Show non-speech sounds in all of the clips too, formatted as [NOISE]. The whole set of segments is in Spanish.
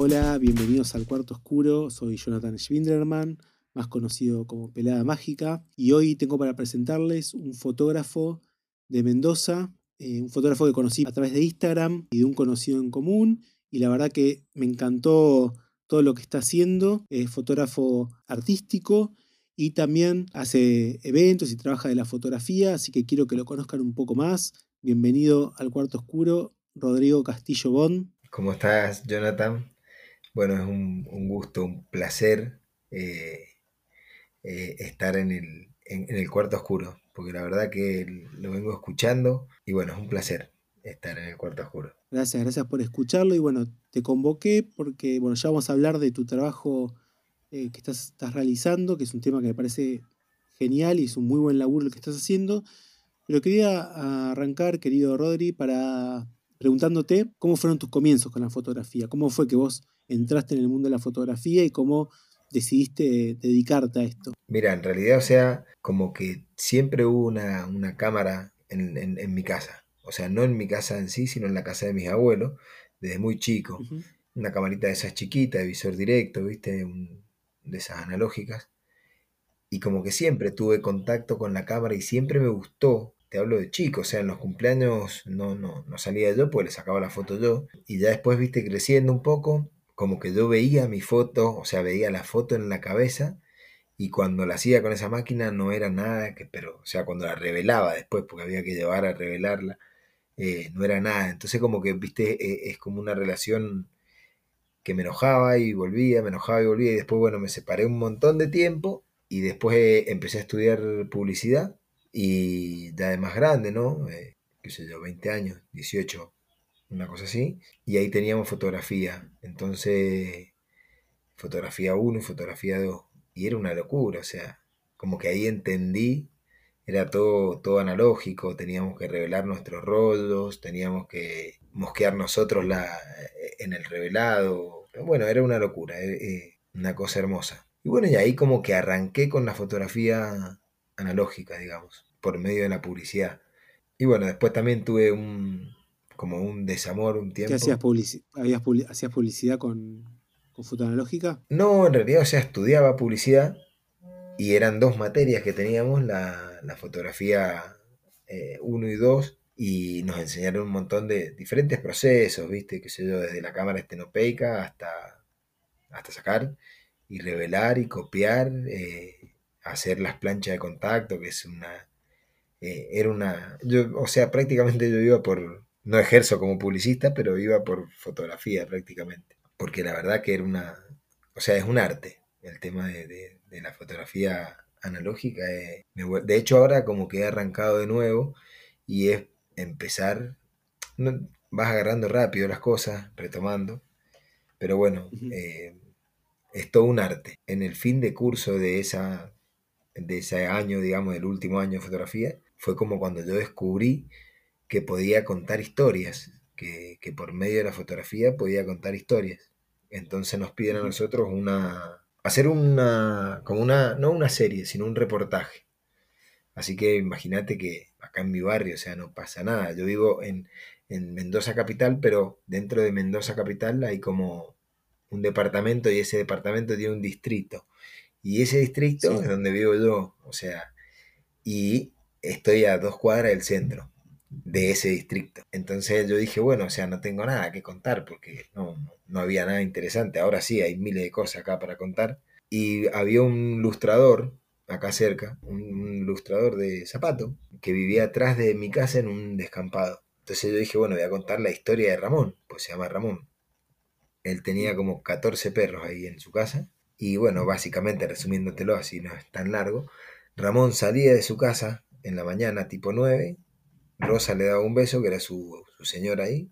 Hola, bienvenidos al Cuarto Oscuro. Soy Jonathan Schwinderman, más conocido como Pelada Mágica. Y hoy tengo para presentarles un fotógrafo de Mendoza, eh, un fotógrafo que conocí a través de Instagram y de un conocido en común. Y la verdad que me encantó todo lo que está haciendo. Es fotógrafo artístico y también hace eventos y trabaja de la fotografía, así que quiero que lo conozcan un poco más. Bienvenido al Cuarto Oscuro, Rodrigo Castillo Bon. ¿Cómo estás, Jonathan? Bueno, es un, gusto, un placer eh, eh, estar en el, en el Cuarto Oscuro, porque la verdad que lo vengo escuchando y bueno, es un placer estar en el Cuarto Oscuro. Gracias, gracias por escucharlo y bueno, te convoqué porque bueno, ya vamos a hablar de tu trabajo eh, que estás, estás, realizando, que es un tema que me parece genial y es un muy buen laburo lo que estás haciendo. Pero quería arrancar, querido Rodri, para preguntándote cómo fueron tus comienzos con la fotografía, cómo fue que vos entraste en el mundo de la fotografía y cómo decidiste dedicarte a esto. Mira, en realidad, o sea, como que siempre hubo una, una cámara en, en, mi casa. O sea, no en mi casa en sí, sino en la casa de mis abuelos, desde muy chico. Una camarita de esas chiquitas, de visor directo, ¿viste? de esas analógicas. Y como que siempre tuve contacto con la cámara y siempre me gustó. Te hablo de chico, o sea, en los cumpleaños no, no, no salía yo, pues le sacaba la foto yo. Y ya después, viste, creciendo un poco, como que yo veía mi foto, o sea, veía la foto en la cabeza y cuando la hacía con esa máquina no era nada pero, o sea, cuando la revelaba después, porque había que llevar a revelarla, eh, no era nada. Entonces como que, viste, eh, es como una relación que me enojaba y volvía, me enojaba y volvía y después, bueno, me separé un montón de tiempo y después eh, empecé a estudiar publicidad y ya de más grande, ¿no? qué sé yo, 20 años, 18, una cosa así. Y ahí teníamos fotografía. Entonces, fotografía 1 y fotografía 2. Y era una locura, o sea, como que ahí entendí, era todo, todo analógico, teníamos que revelar nuestros rollos, teníamos que mosquear nosotros la, eh, en el revelado. Bueno, era una locura, eh, eh, una cosa hermosa. Y bueno, y ahí como que arranqué con la fotografía analógica, digamos, por medio de la publicidad. Y bueno, después también tuve un, como un desamor un tiempo. ¿Qué hacías, ¿Hacías publicidad con, con foto analógica? No, en realidad, o sea, estudiaba publicidad y eran dos materias que teníamos, la, fotografía 1 eh, y 2, y nos enseñaron un montón de diferentes procesos, ¿viste? Que sé yo, desde la cámara estenopeica hasta, hasta sacar y revelar y copiar, eh, hacer las planchas de contacto, que es una... Eh, era una... Yo, o sea, prácticamente yo iba por, no ejerzo como publicista, pero iba por fotografía prácticamente. Porque la verdad que era una, o sea, es un arte el tema de, la fotografía analógica. Eh, de hecho, ahora como que he arrancado de nuevo y es empezar, vas agarrando rápido las cosas, retomando, pero bueno, eh, es todo un arte. En el fin de curso de, esa, de ese año, digamos, del último año de fotografía, fue como cuando yo descubrí que podía contar historias, que, por medio de la fotografía podía contar historias. Entonces nos piden a nosotros una, hacer una, como una, no una serie, sino un reportaje. Así que imagínate que acá en mi barrio, o sea, no pasa nada. Yo vivo en, en Mendoza Capital, pero dentro de Mendoza Capital hay como un departamento y ese departamento tiene un distrito. Y ese distrito es donde vivo yo, o sea, y estoy a dos cuadras del centro de ese distrito. Entonces yo dije, bueno, o sea, no tengo nada que contar porque no, no había nada interesante. Ahora sí, hay miles de cosas acá para contar. Y había un lustrador acá cerca, un, lustrador de zapato, que vivía atrás de mi casa en un descampado. Entonces yo dije, bueno, voy a contar la historia de Ramón, pues se llama Ramón. Él tenía como 14 perros ahí en su casa. Y bueno, básicamente resumiéndotelo así, no es tan largo, Ramón salía de su casa en la mañana tipo 9 Rosa le daba un beso, que era su, señora ahí.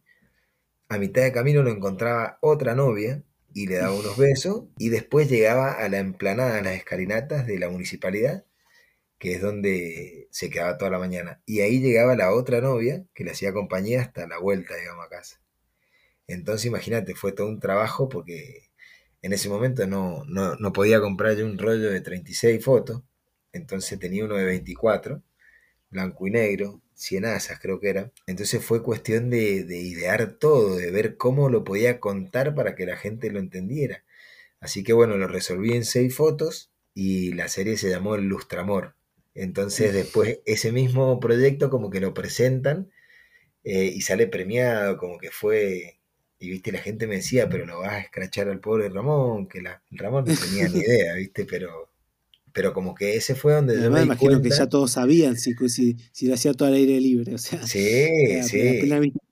A mitad de camino lo encontraba otra novia y le daba unos besos. Y después llegaba a la emplanada, a las escalinatas de la municipalidad, que es donde se quedaba toda la mañana. Y ahí llegaba la otra novia que le hacía compañía hasta la vuelta, digamos, a casa. Entonces imagínate, fue todo un trabajo porque en ese momento no, no, no podía comprar yo un rollo de 36 fotos, entonces tenía uno de 24, blanco y negro, 100 asas, creo que era. Entonces fue cuestión de, de idear todo, de ver cómo lo podía contar para que la gente lo entendiera. Así que bueno, lo resolví en seis fotos y la serie se llamó El Lustramor. Entonces después ese mismo proyecto como que lo presentan eh, y sale premiado, como que fue... Y viste, la gente me decía, pero lo vas a escrachar al pobre Ramón, que la, Ramón no tenía ni [LAUGHS] idea, viste, pero pero como que ese fue donde yo me, imagino que ya todos sabían si, si, si lo hacía todo al aire libre, o sea, sí, [LAUGHS] sí.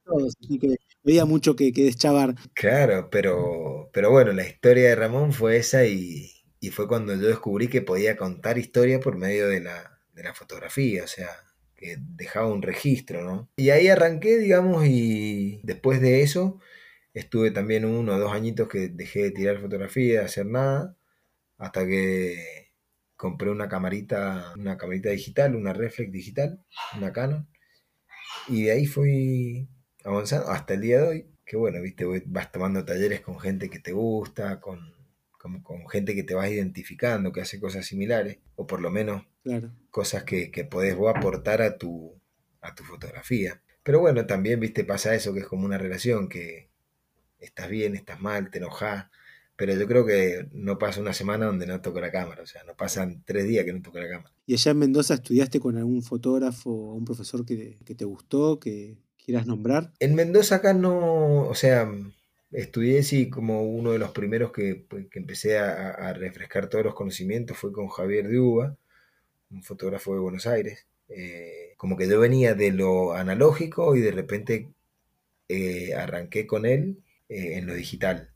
todos, así que había mucho que, que deschavar. Claro, pero, pero bueno, la historia de Ramón fue esa y, y fue cuando yo descubrí que podía contar historia por medio de la, de la fotografía, o sea, que dejaba un registro, ¿no? Y ahí arranqué, digamos, y después de eso estuve también uno o dos añitos que dejé de tirar fotografía, de hacer nada, hasta que compré una camarita, una camarita digital, una reflex digital, una Canon, y de ahí fui avanzando hasta el día de hoy, que bueno, viste, vas tomando talleres con gente que te gusta, con, con, gente que te vas identificando, que hace cosas similares, o por lo menos cosas que, que podés vos aportar a tu, a tu fotografía. Pero bueno, también, viste, pasa eso, que es como una relación, que estás bien, estás mal, te enojas, pero yo creo que no pasa una semana donde no toco la cámara, o sea, no pasan tres días que no toco la cámara. ¿Y allá en Mendoza estudiaste con algún fotógrafo o un profesor que, te gustó, que quieras nombrar? En Mendoza acá no, o sea, estudié sí como uno de los primeros que, pues, empecé a, refrescar todos los conocimientos fue con Javier de Uva, un fotógrafo de Buenos Aires. Eh, como que yo venía de lo analógico y de repente eh, arranqué con él eh, en lo digital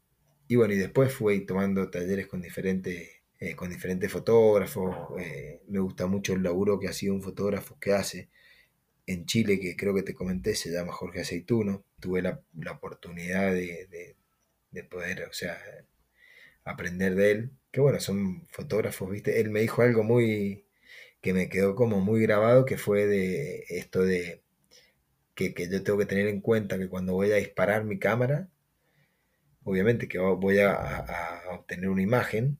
y bueno, y después fui tomando talleres con diferentes, eh, con diferentes fotógrafos. Eh, me gusta mucho el laburo que ha sido un fotógrafo que hace en Chile, que creo que te comenté, se llama Jorge Aceituno. Tuve la, oportunidad de, poder, o sea, aprender de él. Que bueno, son fotógrafos, ¿viste? Él me dijo algo muy que me quedó como muy grabado, que fue de esto de que, que yo tengo que tener en cuenta que cuando voy a disparar mi cámara, obviamente que voy a, obtener una imagen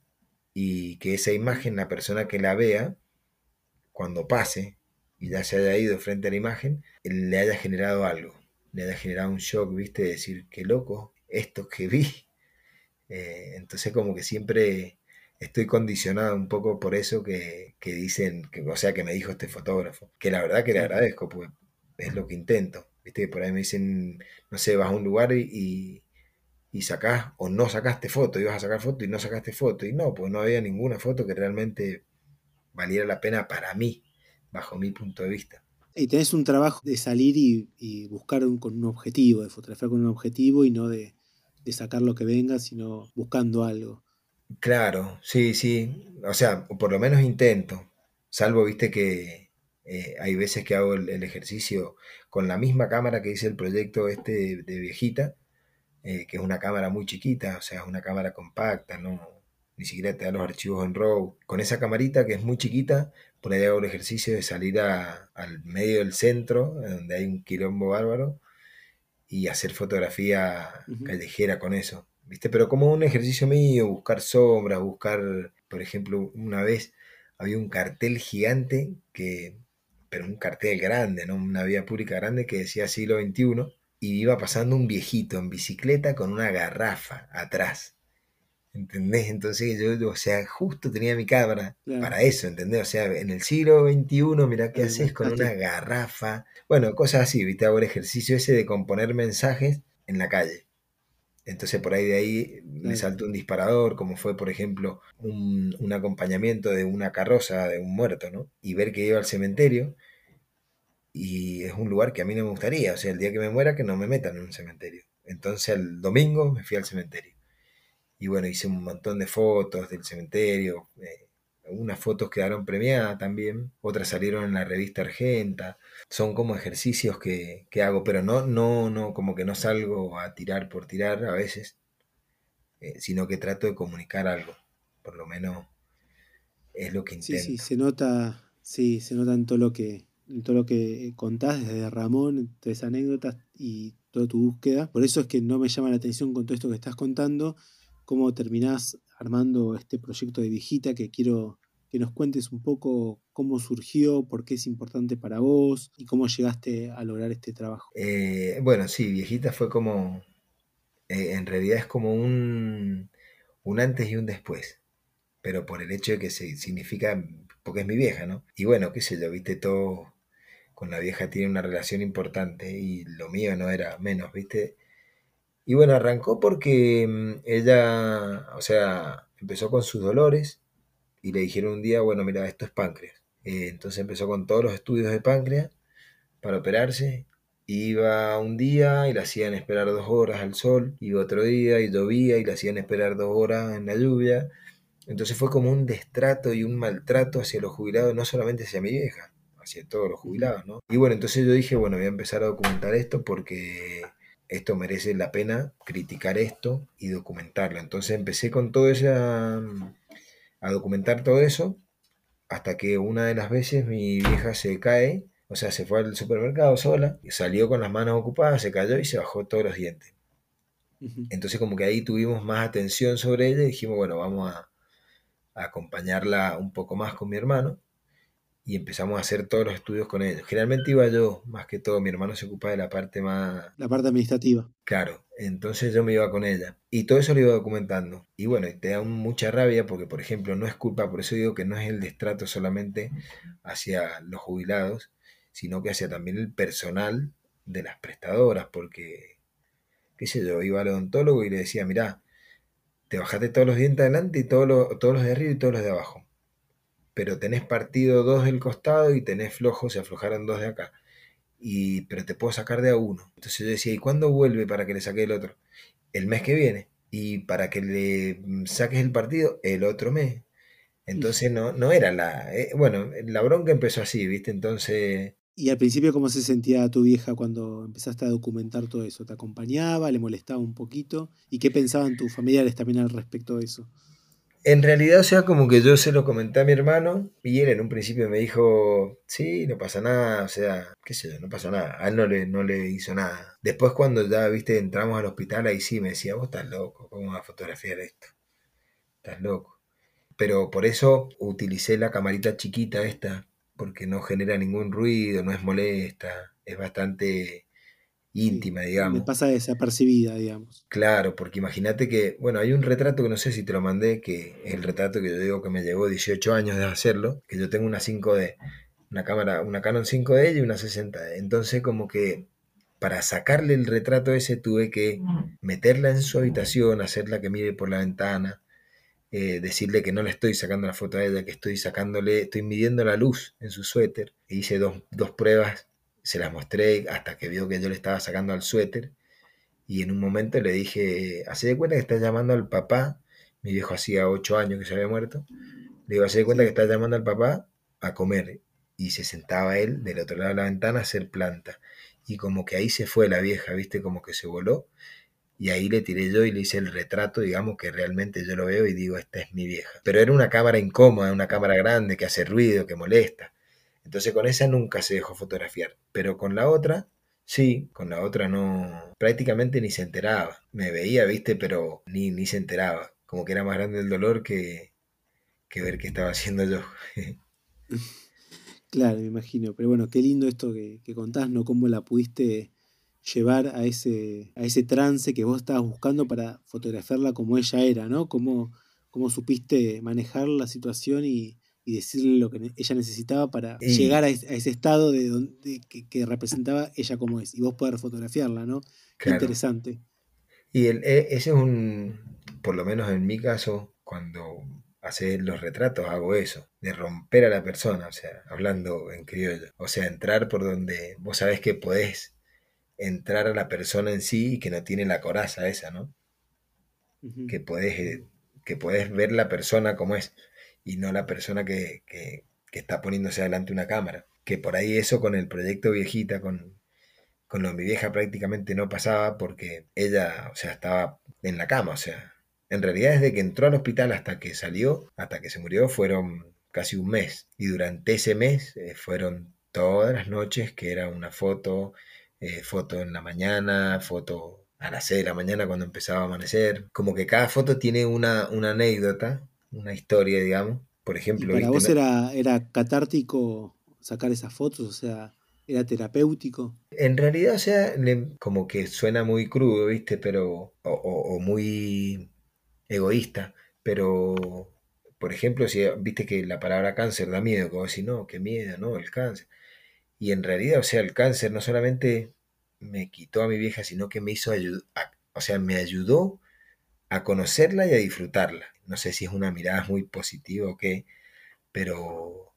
y que esa imagen, la persona que la vea, cuando pase y ya se haya ido frente a la imagen, le haya generado algo, le haya generado un shock, ¿viste? De decir, qué loco, esto que vi. Eh, entonces como que siempre estoy condicionado un poco por eso que, dicen, que, o sea, que me dijo este fotógrafo, que la verdad que le agradezco, pues es lo que intento. ¿Viste? Por ahí me dicen, no sé, vas a un lugar y y sacás o no sacaste foto, ibas a sacar foto y no sacaste foto. Y no, pues no había ninguna foto que realmente valiera la pena para mí, bajo mi punto de vista. Y tenés un trabajo de salir y, buscar con un objetivo, de fotografiar con un objetivo y no de, sacar lo que venga, sino buscando algo. Claro, sí, sí. O sea, por lo menos intento. Salvo, viste, que eh, hay veces que hago el, ejercicio con la misma cámara que hice el proyecto este de viejita eh, que es una cámara muy chiquita, o sea, es una cámara compacta, no, ni siquiera te da los archivos en RAW. Con esa camarita que es muy chiquita, por ahí hago el ejercicio de salir al medio del centro, donde hay un quilombo bárbaro, y hacer fotografía callejera con eso. ¿Viste? Pero como un ejercicio mío, buscar sombras, buscar, por ejemplo, una vez había un cartel gigante que, pero un cartel grande, ¿no? Una vía pública grande que decía siglo XXI y iba pasando un viejito en bicicleta con una garrafa atrás. ¿Entendés? Entonces yo, o sea, justo tenía mi cámara para eso, ¿entendés? O sea, en el siglo XXI, mira qué haces con una garrafa. Bueno, cosas así, viste, hago el ejercicio ese de componer mensajes en la calle. Entonces por ahí de ahí me saltó un disparador, como fue, por ejemplo, un, un, acompañamiento de una carroza de un muerto, ¿no? Y ver que iba al cementerio y es un lugar que a mí no me gustaría, o sea, el día que me muera que no me metan en un cementerio. Entonces el domingo me fui al cementerio. Y bueno, hice un montón de fotos del cementerio. Eh, unas fotos quedaron premiadas también, otras salieron en la revista Argenta. Son como ejercicios que, hago, pero no, no, no, como que no salgo a tirar por tirar a veces, eh, sino que trato de comunicar algo. Por lo menos es lo que intento. Sí, sí, se nota, sí, se nota en todo lo que, todo lo que contás desde Ramón, todas anécdotas y toda tu búsqueda. Por eso es que no me llama la atención con todo esto que estás contando, cómo terminás armando este proyecto de viejita que quiero que nos cuentes un poco cómo surgió, por qué es importante para vos y cómo llegaste a lograr este trabajo. Eh, bueno, sí, viejita fue como, eh, en realidad es como un, un antes y un después, pero por el hecho de que se significa, porque es mi vieja, ¿no? Y bueno, qué sé yo, viste, todo con la vieja tiene una relación importante y lo mío no era menos, viste. Y bueno, arrancó porque mm, ella, o sea, empezó con sus dolores y le dijeron un día, bueno, mira, esto es páncreas. Eh, entonces empezó con todos los estudios de páncreas para operarse. Iba un día y la hacían esperar dos horas al sol, iba otro día y llovía y la hacían esperar dos horas en la lluvia. Entonces fue como un destrato y un maltrato hacia los jubilados, no solamente hacia mi vieja, hacia todos los jubilados, ¿no? Y bueno, entonces yo dije, bueno, voy a empezar a documentar esto porque esto merece la pena criticar esto y documentarlo. Entonces empecé con todo eso a documentar todo eso hasta que una de las veces mi vieja se cae, o sea, se fue al supermercado sola, salió con las manos ocupadas, se cayó y se bajó todos los dientes. Entonces como que ahí tuvimos más atención sobre ella y dijimos, bueno, vamos a, a acompañarla un poco más con mi hermano y empezamos a hacer todos los estudios con ellos. Generalmente iba yo, más que todo, mi hermano se ocupa de la parte más... La parte administrativa. Claro, entonces yo me iba con ella. Y todo eso lo iba documentando. Y bueno, te da mucha rabia porque, por ejemplo, no es culpa, por eso digo que no es el destrato solamente hacia los jubilados, sino que hacia también el personal de las prestadoras, porque, qué sé yo, iba al odontólogo y le decía, mirá, te bajaste todos los dientes adelante y todos todos los de arriba y todos los de abajo pero tenés partido dos del costado y tenés flojo, se aflojaron dos de acá. Y, pero te puedo sacar de a uno. Entonces yo decía, ¿y cuándo vuelve para que le saque el otro? El mes que viene. Y para que le saques el partido, el otro mes. Entonces no, no era la... Eh, bueno, la bronca empezó así, ¿viste? Entonces... ¿Y al principio cómo se sentía tu vieja cuando empezaste a documentar todo eso? ¿Te acompañaba? ¿Le molestaba un poquito? ¿Y qué pensaban tus familiares también al respecto de eso? En realidad, o sea, como que yo se lo comenté a mi hermano y él en un principio me dijo, sí, no pasa nada, o sea, qué sé yo, no pasa nada. A él no le, no le hizo nada. Después cuando ya, viste, entramos al hospital, ahí sí me decía, vos estás loco, ¿cómo vas a fotografiar esto? Estás loco. Pero por eso utilicé la camarita chiquita esta, porque no genera ningún ruido, no es molesta, es bastante íntima, digamos. Me pasa desapercibida, digamos. Claro, porque imagínate que, bueno, hay un retrato que no sé si te lo mandé, que es el retrato que yo digo que me llevó 18 años de hacerlo, que yo tengo una 5D, una cámara, una Canon 5D y una 60D. Entonces, como que para sacarle el retrato ese tuve que meterla en su habitación, hacerla que mire por la ventana, eh, decirle que no le estoy sacando la foto a ella, que estoy sacándole, estoy midiendo la luz en su suéter. E hice dos, dos pruebas se las mostré hasta que vio que yo le estaba sacando al suéter. Y en un momento le dije, hace de cuenta que estás llamando al papá. Mi viejo hacía ocho años que se había muerto. Le digo, hace de cuenta que estás llamando al papá a comer. Y se sentaba él del otro lado de la ventana a hacer planta. Y como que ahí se fue la vieja, ¿viste? Como que se voló. Y ahí le tiré yo y le hice el retrato, digamos que realmente yo lo veo y digo, esta es mi vieja. Pero era una cámara incómoda, una cámara grande que hace ruido, que molesta. Entonces con esa nunca se dejó fotografiar. Pero con la otra, sí, con la otra no, prácticamente ni se enteraba. Me veía, viste, pero ni, ni se enteraba. Como que era más grande el dolor que, que ver qué estaba haciendo yo. [LAUGHS] claro, me imagino. Pero bueno, qué lindo esto que, que contás, ¿no? Cómo la pudiste llevar a ese, a ese trance que vos estabas buscando para fotografiarla como ella era, ¿no? Cómo, cómo supiste manejar la situación y, y decirle lo que ella necesitaba para llegar a, ese estado de, donde, que, representaba ella como es y vos poder fotografiarla, ¿no? Qué interesante. Y el, e, ese es un, por lo menos en mi caso, cuando haces los retratos hago eso, de romper a la persona, o sea, hablando en criollo, o sea, entrar por donde vos sabés que podés entrar a la persona en sí y que no tiene la coraza esa, ¿no? Que podés, eh, que podés ver la persona como es y no la persona que, está poniéndose delante una cámara. Que por ahí eso con el proyecto viejita, con, con lo mi vieja prácticamente no pasaba porque ella, o sea, estaba en la cama, o sea, en realidad desde que entró al hospital hasta que salió, hasta que se murió, fueron casi un mes. Y durante ese mes eh, fueron todas las noches que era una foto, eh, foto en la mañana, foto a las 6 de la mañana cuando empezaba a amanecer. Como que cada foto tiene una, una anécdota una historia, digamos, por ejemplo... para vos era, era catártico sacar esas fotos? O sea, ¿era terapéutico? En realidad, o sea, como que suena muy crudo, ¿viste? Pero, o, muy egoísta, pero, por ejemplo, si viste que la palabra cáncer da miedo, como decir, no, qué miedo, no, el cáncer. Y en realidad, o sea, el cáncer no solamente me quitó a mi vieja, sino que me hizo ayudar, o sea, me ayudó a conocerla y a disfrutarla. No sé si es una mirada muy positiva o qué, pero,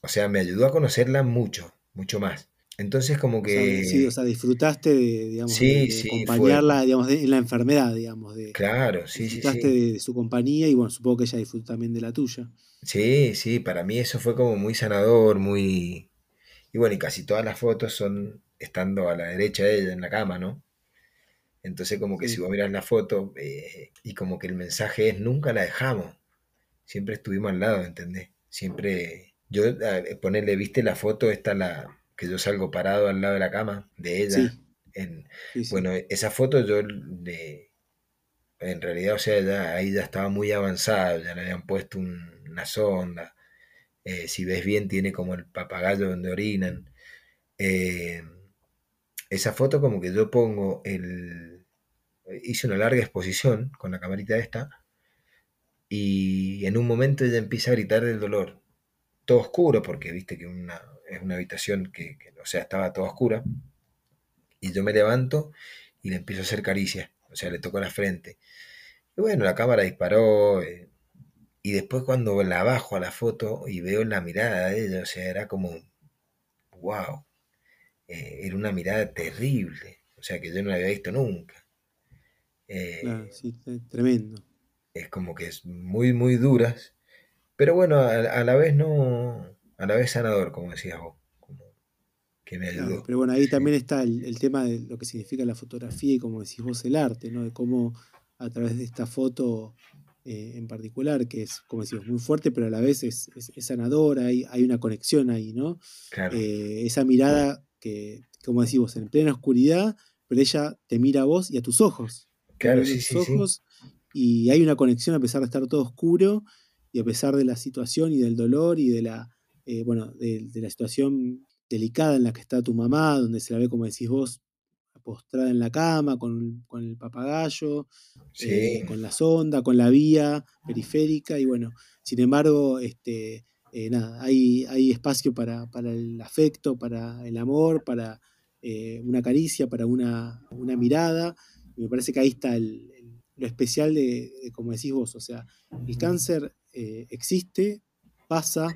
o sea, me ayudó a conocerla mucho, mucho más. Entonces como que... sí, o sea, disfrutaste de, digamos, acompañarla digamos, en la enfermedad, digamos. De, claro, sí, sí, sí. De, de, su compañía y bueno, supongo que ella disfrutó también de la tuya. Sí, sí, para mí eso fue como muy sanador, muy... Y bueno, y casi todas las fotos son estando a la derecha de ella en la cama, ¿no? Entonces como que si vos miras la foto eh, y como que el mensaje es nunca la dejamos, siempre estuvimos al lado, ¿entendés? Siempre, yo, ponerle, viste la foto, está la, que yo salgo parado al lado de la cama de ella. En, bueno, esa foto yo de, en realidad, o sea, ya, ahí ya estaba muy avanzada, ya le habían puesto una sonda. Eh, si ves bien, tiene como el papagayo donde orinan. Eh, esa foto como que yo pongo el... Hice una larga exposición con la camarita esta y en un momento ella empieza a gritar del dolor. Todo oscuro porque viste que una, es una habitación que, o sea, estaba toda oscura. Y yo me levanto y le empiezo a hacer caricias, o sea, le toco la frente. Y bueno, la cámara disparó. Eh, y después cuando la bajo a la foto y veo la mirada de ella, o sea, era como, wow, eh, era una mirada terrible, o sea, que yo no la había visto nunca. Eh, sí, tremendo. Es como que es muy, muy duras, pero bueno, a, la vez no, a la vez sanador, como decías vos, como que me ayudó. pero bueno, ahí también está el, tema de lo que significa la fotografía y como decís vos el arte, ¿no? De cómo a través de esta foto eh, en particular, que es, como decimos, muy fuerte, pero a la vez es, sanadora, hay, hay, una conexión ahí, ¿no? esa mirada que, como decimos, en plena oscuridad, pero ella te mira a vos y a tus ojos. Claro, sí, sí, ojos, Y hay una conexión a pesar de estar todo oscuro y a pesar de la situación y del dolor y de la, eh, bueno, de, la situación delicada en la que está tu mamá, donde se la ve, como decís vos, postrada en la cama, con, el papagayo, eh, con la sonda, con la vía periférica, y bueno, sin embargo, este, eh, nada, hay, hay espacio para, el afecto, para el amor, para eh, una caricia, para una, mirada. Y me parece que ahí está lo especial de, como decís vos, o sea, el cáncer eh, existe, pasa,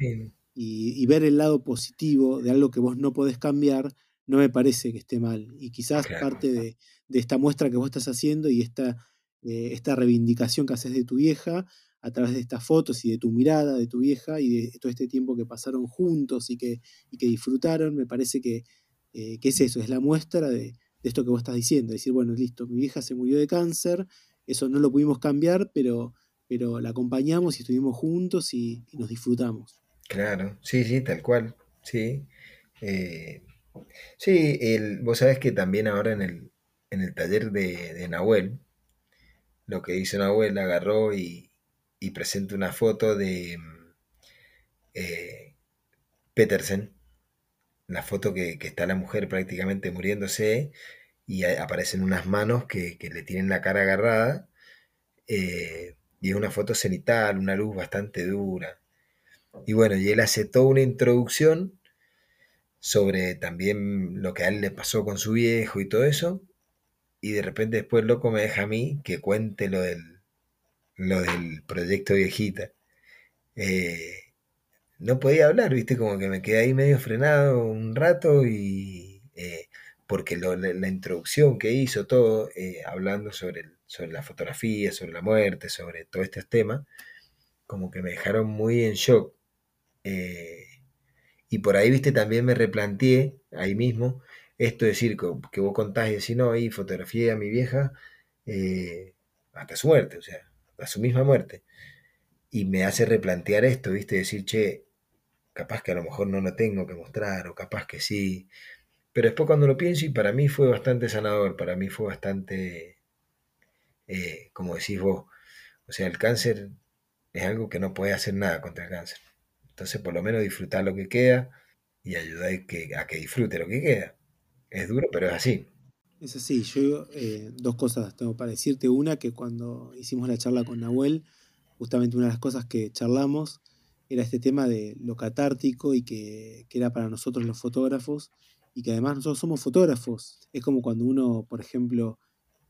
y, ver el lado positivo de algo que vos no podés cambiar, no me parece que esté mal. Y quizás parte de, esta muestra que vos estás haciendo y esta, esta reivindicación que haces de tu vieja, a través de estas fotos y de tu mirada de tu vieja y de todo este tiempo que pasaron juntos y que, que disfrutaron, me parece que, eh, es eso, es la muestra de, esto que vos estás diciendo, decir, bueno, listo, mi vieja se murió de cáncer, eso no lo pudimos cambiar, pero, pero la acompañamos y estuvimos juntos y, nos disfrutamos. Claro, sí, sí, tal cual, sí. Eh, sí, el, vos sabés que también ahora en el, en el taller de, de Nahuel, lo que hizo Nahuel agarró y, y presenta una foto de mm, eh, Petersen, la foto que, está la mujer prácticamente muriéndose y aparecen unas manos que, le tienen la cara agarrada eh, y es una foto cenital, una luz bastante dura. Y bueno, y él hace toda una introducción sobre también lo que a él le pasó con su viejo y todo eso. Y de repente después loco me deja a mí que cuente lo del, lo del proyecto viejita. Eh, no podía hablar, viste, como que me quedé ahí medio frenado un rato y eh, porque la, introducción que hizo todo, eh, hablando sobre, sobre la fotografía, sobre la muerte, sobre todos estos temas, como que me dejaron muy en shock. y por ahí, viste, también me replanteé ahí mismo esto de decir que, vos contás y decís, no, ahí fotografié a mi vieja hasta su muerte, o sea, a su misma muerte. Y me hace replantear esto, ¿viste? Decir, che, capaz que a lo mejor no lo tengo que mostrar, o capaz que sí. Pero después cuando lo pienso, y para mí fue bastante sanador, para mí fue bastante, eh, como decís vos, o sea, el cáncer es algo que no puede hacer nada contra el cáncer. Entonces, por lo menos disfrutar lo que queda y ayudar a que, a que disfrute lo que queda. Es duro, pero es así. Es así. Yo eh, dos cosas tengo para decirte. Una, que cuando hicimos la charla con Nahuel, justamente una de las cosas que charlamos era este tema de lo catártico y que, que era para nosotros los fotógrafos y que además nosotros somos fotógrafos. Es como cuando uno, por ejemplo,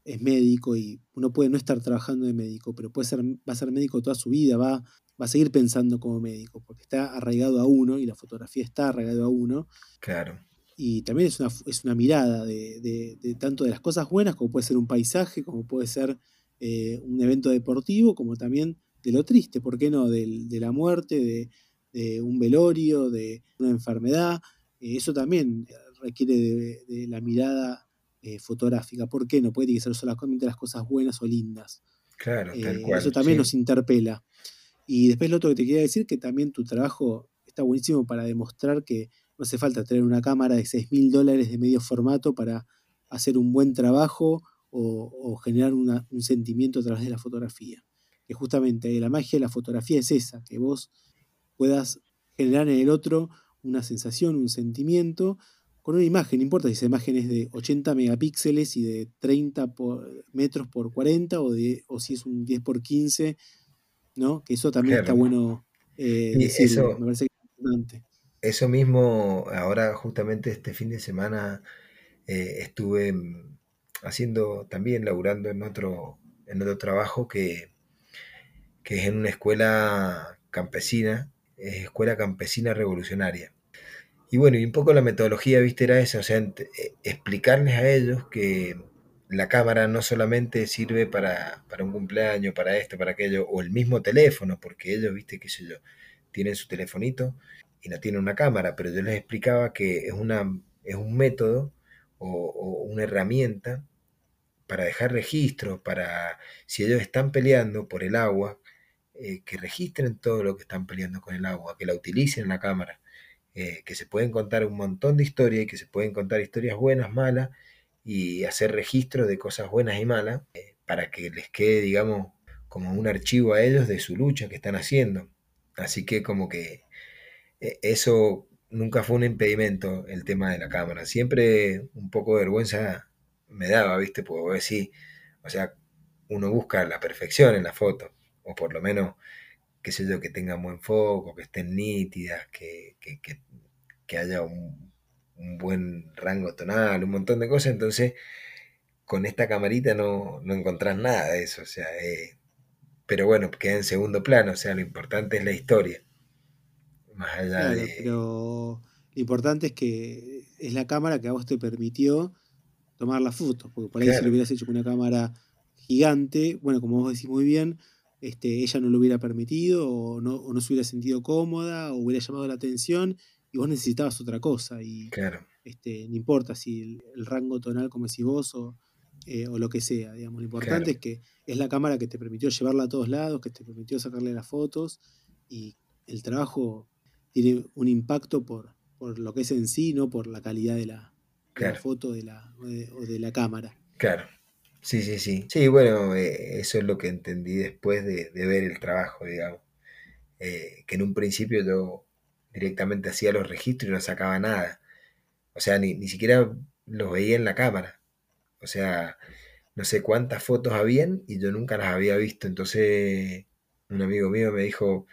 es médico y uno puede no estar trabajando de médico, pero puede ser, va a ser médico toda su vida, va, va a seguir pensando como médico, porque está arraigado a uno y la fotografía está arraigado a uno. Claro. Y también es una, es una mirada de, de, tanto de las cosas buenas, como puede ser un paisaje, como puede ser eh, un evento deportivo, como también de lo triste, ¿por qué no? De, de la muerte, de, un velorio, de una enfermedad. Eh, eso también requiere de, la mirada eh, fotográfica. ¿Por qué no? Puede ser solamente las cosas buenas o lindas. Claro, tal cual, Eso también nos interpela. Y después lo otro que te quería decir, que también tu trabajo está buenísimo para demostrar que no hace falta tener una cámara de 6 mil dólares de medio formato para hacer un buen trabajo o, generar un sentimiento a través de la fotografía. Que justamente la magia de la fotografía es esa, que vos puedas generar en el otro una sensación, un sentimiento, con una imagen, no importa si esa imagen es de 80 megapíxeles y de 30 metros por 40 o, de, o si es un 10 por 15 ¿no? Que eso también está bueno eh, decirlo, me parece que es importante. Eso mismo, ahora justamente este fin de semana eh, estuve mm, haciendo también, laburando en otro, en otro trabajo que, que es en una escuela campesina, es escuela campesina revolucionaria. Y bueno, y un poco la metodología, viste, era esa, o sea, eh, explicarles a ellos que la cámara no solamente sirve para, un cumpleaños, para esto, para aquello, o el mismo teléfono, porque ellos, viste, qué sé yo, tienen su telefonito y no tienen una cámara, pero yo les explicaba que es, una, es un método o, una herramienta para dejar registro, para si ellos están peleando por el agua, eh, que registren todo lo que están peleando con el agua, que la utilicen la cámara, eh, que se pueden contar un montón de historias y que se pueden contar historias buenas, malas, y hacer registro de cosas buenas y malas eh, para que les quede, digamos, como un archivo a ellos de su lucha que están haciendo. Así que como que eso nunca fue un impedimento el tema de la cámara. Siempre un poco de vergüenza me daba, ¿viste? Porque decir, o sea, uno busca la perfección en la foto, o por lo menos, qué sé yo, que tengan buen foco, que estén nítidas, que, que, que haya un, un buen rango tonal, un montón de cosas, entonces con esta camarita no, no encontrás nada de eso, o sea, eh, pero bueno, queda en segundo plano, o sea, lo importante es la historia. Más allá de... Pero lo importante es que es la cámara que a vos te permitió tomar las fotos, porque por ahí si lo hubieras hecho con una cámara gigante, bueno, como vos decís muy bien, este, ella no lo hubiera permitido o no, o no se hubiera sentido cómoda o hubiera llamado la atención y vos necesitabas otra cosa. Y este, no importa si el, rango tonal, como decís vos, o, eh, o lo que sea, digamos. Lo importante es que es la cámara que te permitió llevarla a todos lados, que te permitió sacarle las fotos, y el trabajo tiene un impacto por, por lo que es en sí, no por la calidad de la, foto de la, o, de, la cámara. Claro. Sí, sí, sí. Sí, bueno, eh, eso es lo que entendí después de, ver el trabajo, digamos. Eh, que en un principio yo directamente hacía los registros y no sacaba nada. O sea, ni, ni siquiera los veía en la cámara. O sea, no sé cuántas fotos habían y yo nunca las había visto. Entonces, un amigo mío me dijo,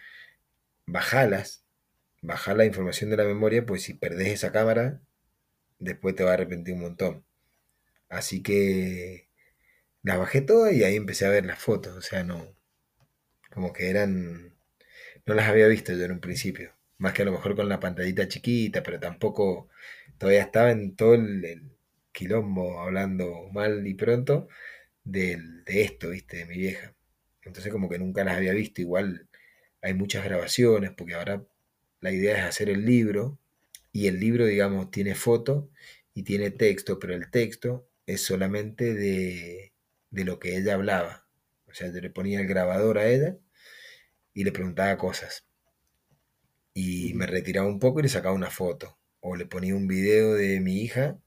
bajalas, baja la información de la memoria, pues si perdés esa cámara, después te va a arrepentir un montón. Así que las bajé todas y ahí empecé a ver las fotos. O sea, no, como que eran, no las había visto yo en un principio más que a lo mejor con la pantallita chiquita, pero tampoco todavía estaba en todo el, quilombo hablando mal y pronto de, de, esto, viste, de mi vieja. Entonces como que nunca las había visto, igual hay muchas grabaciones, porque ahora la idea es hacer el libro, y el libro, digamos, tiene foto y tiene texto, pero el texto es solamente de, de lo que ella hablaba. O sea, yo le ponía el grabador a ella y le preguntaba cosas y me retiraba un poco y le sacaba una foto. O le ponía un video de mi hija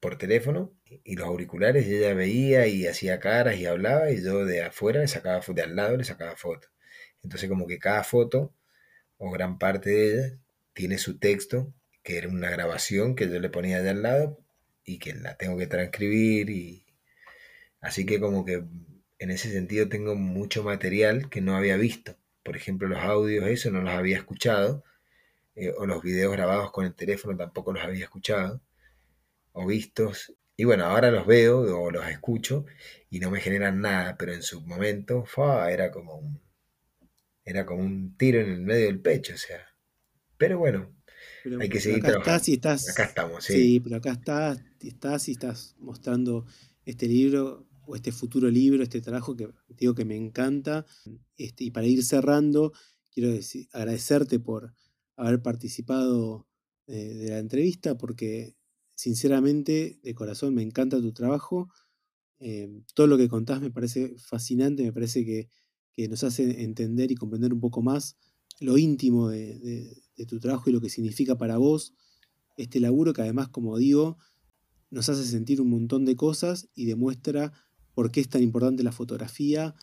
por teléfono y los auriculares y ella veía y hacía caras y hablaba y yo de afuera le sacaba foto, de al lado le sacaba foto. Entonces como que cada foto, o gran parte de ella, tiene su texto, que era una grabación que yo le ponía allá al lado y que la tengo que transcribir y así que como que en ese sentido tengo mucho material que no había visto. Por ejemplo, los audios, eso no los había escuchado, eh, o los videos grabados con el teléfono tampoco los había escuchado o vistos. Y bueno, ahora los veo o los escucho y no me generan nada, pero en su momento era como un, era como un tiro en el medio del pecho, o sea. Pero bueno, hay que seguir acá Estás y estás, acá estamos, sí. Sí, pero acá estás, estás y estás mostrando este libro o este futuro libro, este trabajo que digo que me encanta. Este, y para ir cerrando, quiero decir, agradecerte por haber participado eh, de la entrevista, porque sinceramente, de corazón, me encanta tu trabajo. Eh, todo lo que contás me parece fascinante, me parece que, nos hace entender y comprender un poco más lo íntimo de, tu trabajo y lo que significa para vos este laburo que además, como digo, nos hace sentir un montón de cosas y demuestra por qué es tan importante la fotografía,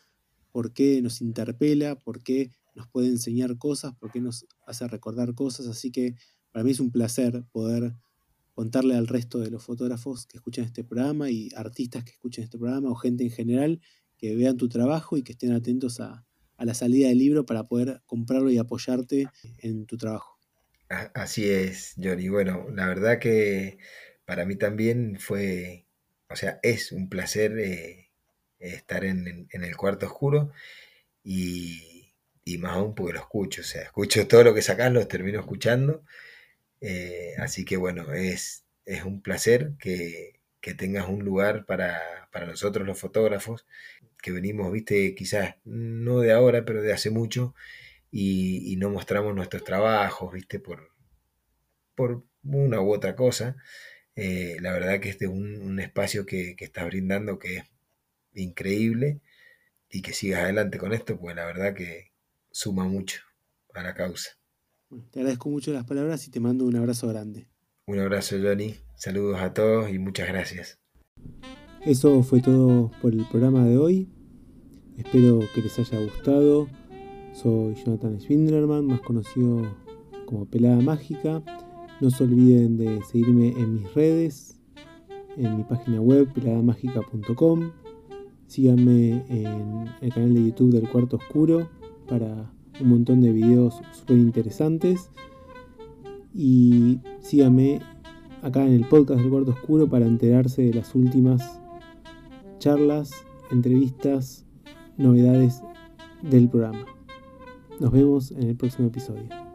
por qué nos interpela, por qué nos puede enseñar cosas, por qué nos hace recordar cosas. Así que para mí es un placer poder contarle al resto de los fotógrafos que escuchan este programa y artistas que escuchen este programa o gente en general que vean tu trabajo y que estén atentos a, la salida del libro para poder comprarlo y apoyarte en tu trabajo. Así es, Johnny. Bueno, la verdad que para mí también fue, o sea, es un placer eh, estar en, el cuarto oscuro y, y, más aún porque lo escucho, o sea, escucho todo lo que sacas, lo termino escuchando eh, así que bueno, es, es un placer que, tengas un lugar para, nosotros los fotógrafos, que venimos, viste, quizás no de ahora, pero de hace mucho, y, no mostramos nuestros trabajos, viste, por, por una u otra cosa. Eh, la verdad que este es un, espacio que, que, estás brindando que es increíble y que sigas adelante con esto, pues la verdad que suma mucho a la causa. Te agradezco mucho las palabras y te mando un abrazo grande. Un abrazo, Johnny. Saludos a todos y muchas gracias. Eso fue todo por el programa de hoy. Espero que les haya gustado. Soy Jonathan Schwindlerman, más conocido como Pelada Mágica. No se olviden de seguirme en mis redes, en mi página web peladamagica.com. Síganme en el canal de YouTube del Cuarto Oscuro para un montón de videos súper interesantes. Y síganme acá en el podcast del Cuarto Oscuro para enterarse de las últimas charlas, entrevistas, novedades del programa. Nos vemos en el próximo episodio.